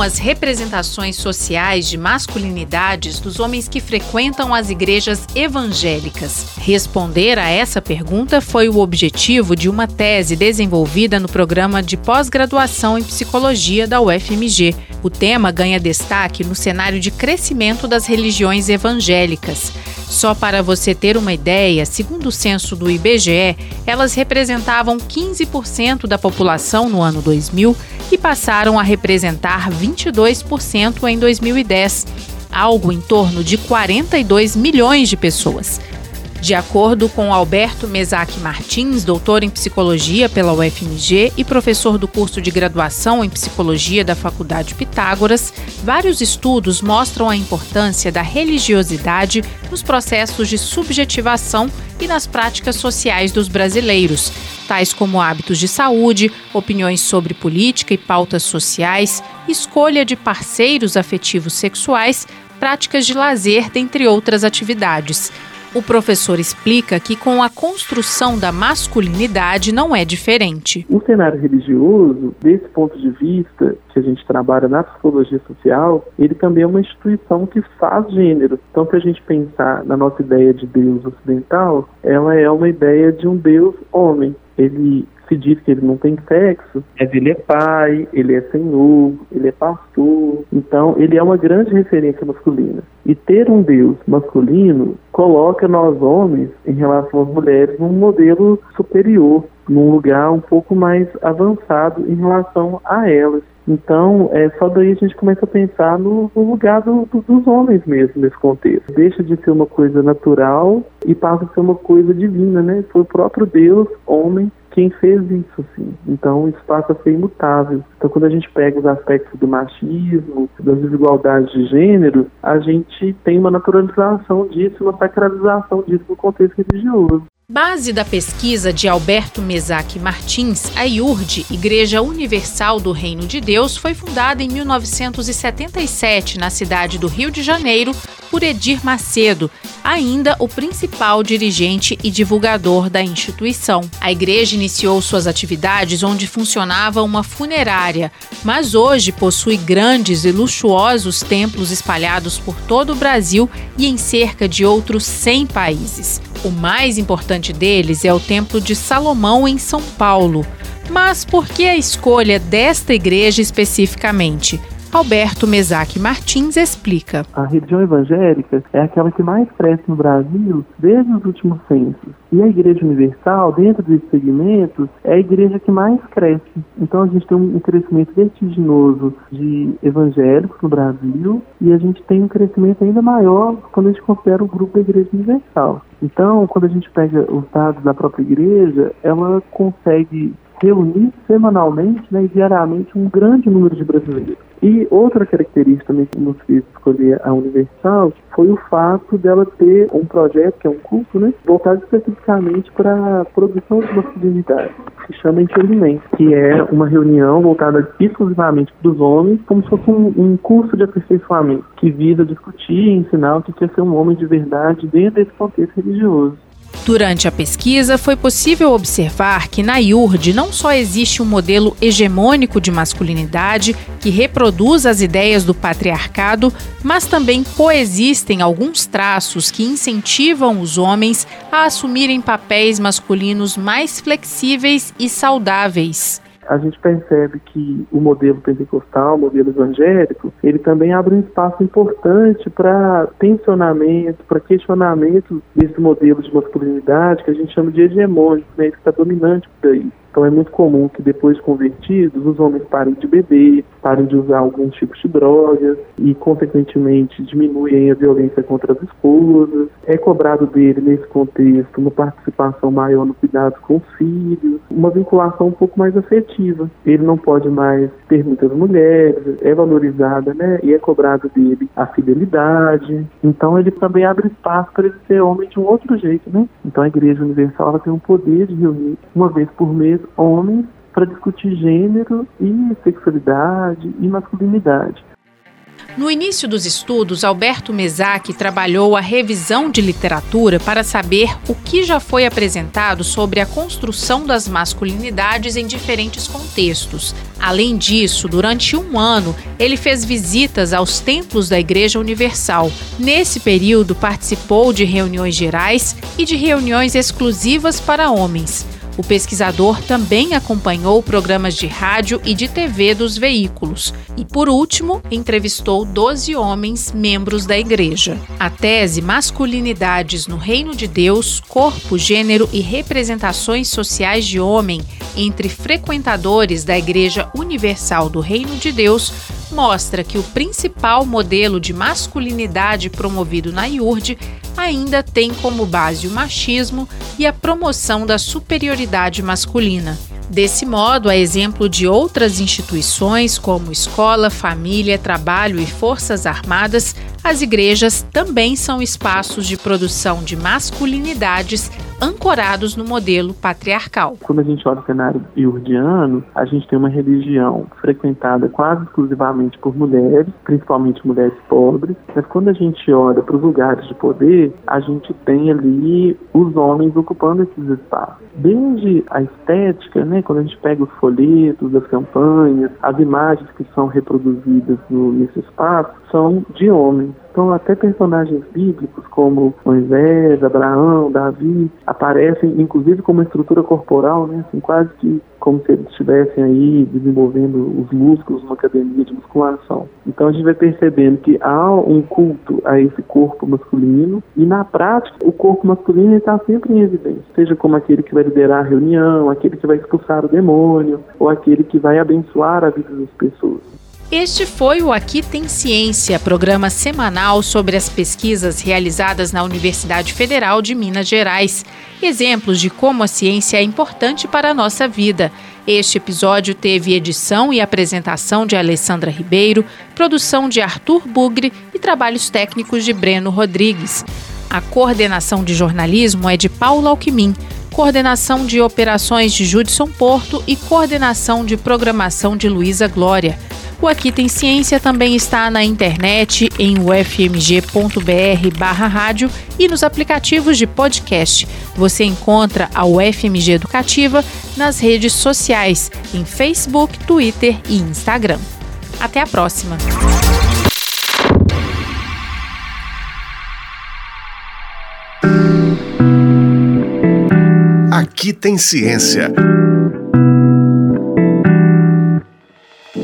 As representações sociais de masculinidades dos homens que frequentam as igrejas evangélicas? Responder a essa pergunta foi o objetivo de uma tese desenvolvida no programa de pós-graduação em psicologia da UFMG. O tema ganha destaque no cenário de crescimento das religiões evangélicas. Só para você ter uma ideia, segundo o censo do IBGE, elas representavam 15% da população no ano 2000 e passaram a representar 22% em 2010, algo em torno de 42 milhões de pessoas. De acordo com Alberto Mesac Martins, doutor em psicologia pela UFMG e professor do curso de graduação em psicologia da Faculdade Pitágoras, vários estudos mostram a importância da religiosidade nos processos de subjetivação e nas práticas sociais dos brasileiros, tais como hábitos de saúde, opiniões sobre política e pautas sociais, escolha de parceiros afetivos sexuais, práticas de lazer, dentre outras atividades. O professor explica que com a construção da masculinidade não é diferente. O cenário religioso, desse ponto de vista, que a gente trabalha na psicologia social, ele também é uma instituição que faz gênero. Então, se a gente pensar na nossa ideia de Deus ocidental, ela é uma ideia de um Deus homem. Ele diz que ele não tem sexo, mas ele é pai, ele é senhor, ele é pastor. Então, ele é uma grande referência masculina. E ter um Deus masculino coloca nós homens, em relação às mulheres, num modelo superior, num lugar um pouco mais avançado em relação a elas. Então, é, só daí a gente começa a pensar no, no lugar do, do, dos homens mesmo nesse contexto. Deixa de ser uma coisa natural e passa a ser uma coisa divina, né? Foi o próprio Deus, homem, quem fez isso, assim. Então, isso passa a ser imutável. Então, quando a gente pega os aspectos do machismo, das desigualdades de gênero, a gente tem uma naturalização disso, uma sacralização disso no contexto religioso. Base da pesquisa de Alberto Mesac Martins, a IURD, Igreja Universal do Reino de Deus, foi fundada em 1977 na cidade do Rio de Janeiro por Edir Macedo, ainda o principal dirigente e divulgador da instituição. A igreja iniciou suas atividades onde funcionava uma funerária, mas hoje possui grandes e luxuosos templos espalhados por todo o Brasil e em cerca de outros 100 países. O mais importante deles é o Templo de Salomão em São Paulo. Mas por que a escolha desta igreja especificamente? Alberto Mesac Martins explica. A religião evangélica é aquela que mais cresce no Brasil desde os últimos censos. E a Igreja Universal, dentro desses segmentos, é a igreja que mais cresce. Então a gente tem um crescimento vertiginoso de evangélicos no Brasil e a gente tem um crescimento ainda maior quando a gente considera o grupo da Igreja Universal. Então, quando a gente pega os dados da própria igreja, ela consegue reunir semanalmente né, e diariamente um grande número de brasileiros. E outra característica também que nos fez escolher a Universal foi o fato dela ter um projeto, que é um curso, né, voltado especificamente para a produção de masculinidade, que se chama Entendimento, que é uma reunião voltada exclusivamente para os homens, como se fosse um, um, curso de aperfeiçoamento, que visa discutir e ensinar o que é ser um homem de verdade dentro desse contexto religioso. Durante a pesquisa, foi possível observar que na IURD não só existe um modelo hegemônico de masculinidade que reproduz as ideias do patriarcado, mas também coexistem alguns traços que incentivam os homens a assumirem papéis masculinos mais flexíveis e saudáveis a gente percebe que o modelo pentecostal, o modelo evangélico, ele também abre um espaço importante para tensionamento, para questionamento desse modelo de masculinidade que a gente chama de hegemônico, né, que está dominante por aí. Então é muito comum que depois de convertidos, os homens parem de beber, parem de usar alguns tipos de drogas e, consequentemente, diminuem a violência contra as esposas. É cobrado dele, nesse contexto, uma participação maior no cuidado com os filhos, uma vinculação um pouco mais afetiva. Ele não pode mais ter muitas mulheres, é valorizada, né? E é cobrado dele a fidelidade. Então ele também abre espaço para ele ser homem de um outro jeito, né? Então a Igreja Universal ela tem um poder de reunir uma vez por mês homens para discutir gênero e sexualidade e masculinidade. No início dos estudos, Alberto Mesac trabalhou a revisão de literatura para saber o que já foi apresentado sobre a construção das masculinidades em diferentes contextos. Além disso, durante um ano, ele fez visitas aos templos da Igreja Universal. Nesse período, participou de reuniões gerais e de reuniões exclusivas para homens. O pesquisador também acompanhou programas de rádio e de TV dos veículos e, por último, entrevistou 12 homens membros da igreja. A tese Masculinidades no Reino de Deus, Corpo, Gênero e Representações Sociais de Homem entre frequentadores da Igreja Universal do Reino de Deus mostra que o principal modelo de masculinidade promovido na IURD ainda tem como base o machismo e a promoção da superioridade masculina. Desse modo, a exemplo de outras instituições como escola, família, trabalho e forças armadas, as igrejas também são espaços de produção de masculinidades ancorados no modelo patriarcal. Quando a gente olha o cenário iurdiano, a gente tem uma religião frequentada quase exclusivamente por mulheres, principalmente mulheres pobres, mas quando a gente olha para os lugares de poder, a gente tem ali os homens ocupando esses espaços. Desde a estética, né, quando a gente pega os folhetos, as campanhas, as imagens que são reproduzidas no, nesse espaço, são de homens. Então, até personagens bíblicos como Moisés, Abraão, Davi, aparecem inclusive com uma estrutura corporal, né, assim, quase que como se eles estivessem aí desenvolvendo os músculos numa academia de musculação. Então a gente vai percebendo que há um culto a esse corpo masculino e na prática o corpo masculino está sempre em evidência, seja como aquele que vai liderar a reunião, aquele que vai expulsar o demônio ou aquele que vai abençoar a vida das pessoas. Este foi o Aqui Tem Ciência, programa semanal sobre as pesquisas realizadas na Universidade Federal de Minas Gerais. Exemplos de como a ciência é importante para a nossa vida. Este episódio teve edição e apresentação de Alessandra Ribeiro, produção de Arthur Bugre e trabalhos técnicos de Breno Rodrigues. A coordenação de jornalismo é de Paulo Alquimim coordenação de operações de Judson Porto e coordenação de programação de Luísa Glória. O Aqui Tem Ciência também está na internet em ufmg.br barra rádio e nos aplicativos de podcast. Você encontra a UFMG Educativa nas redes sociais, em Facebook, Twitter e Instagram. Até a próxima! Aqui tem ciência.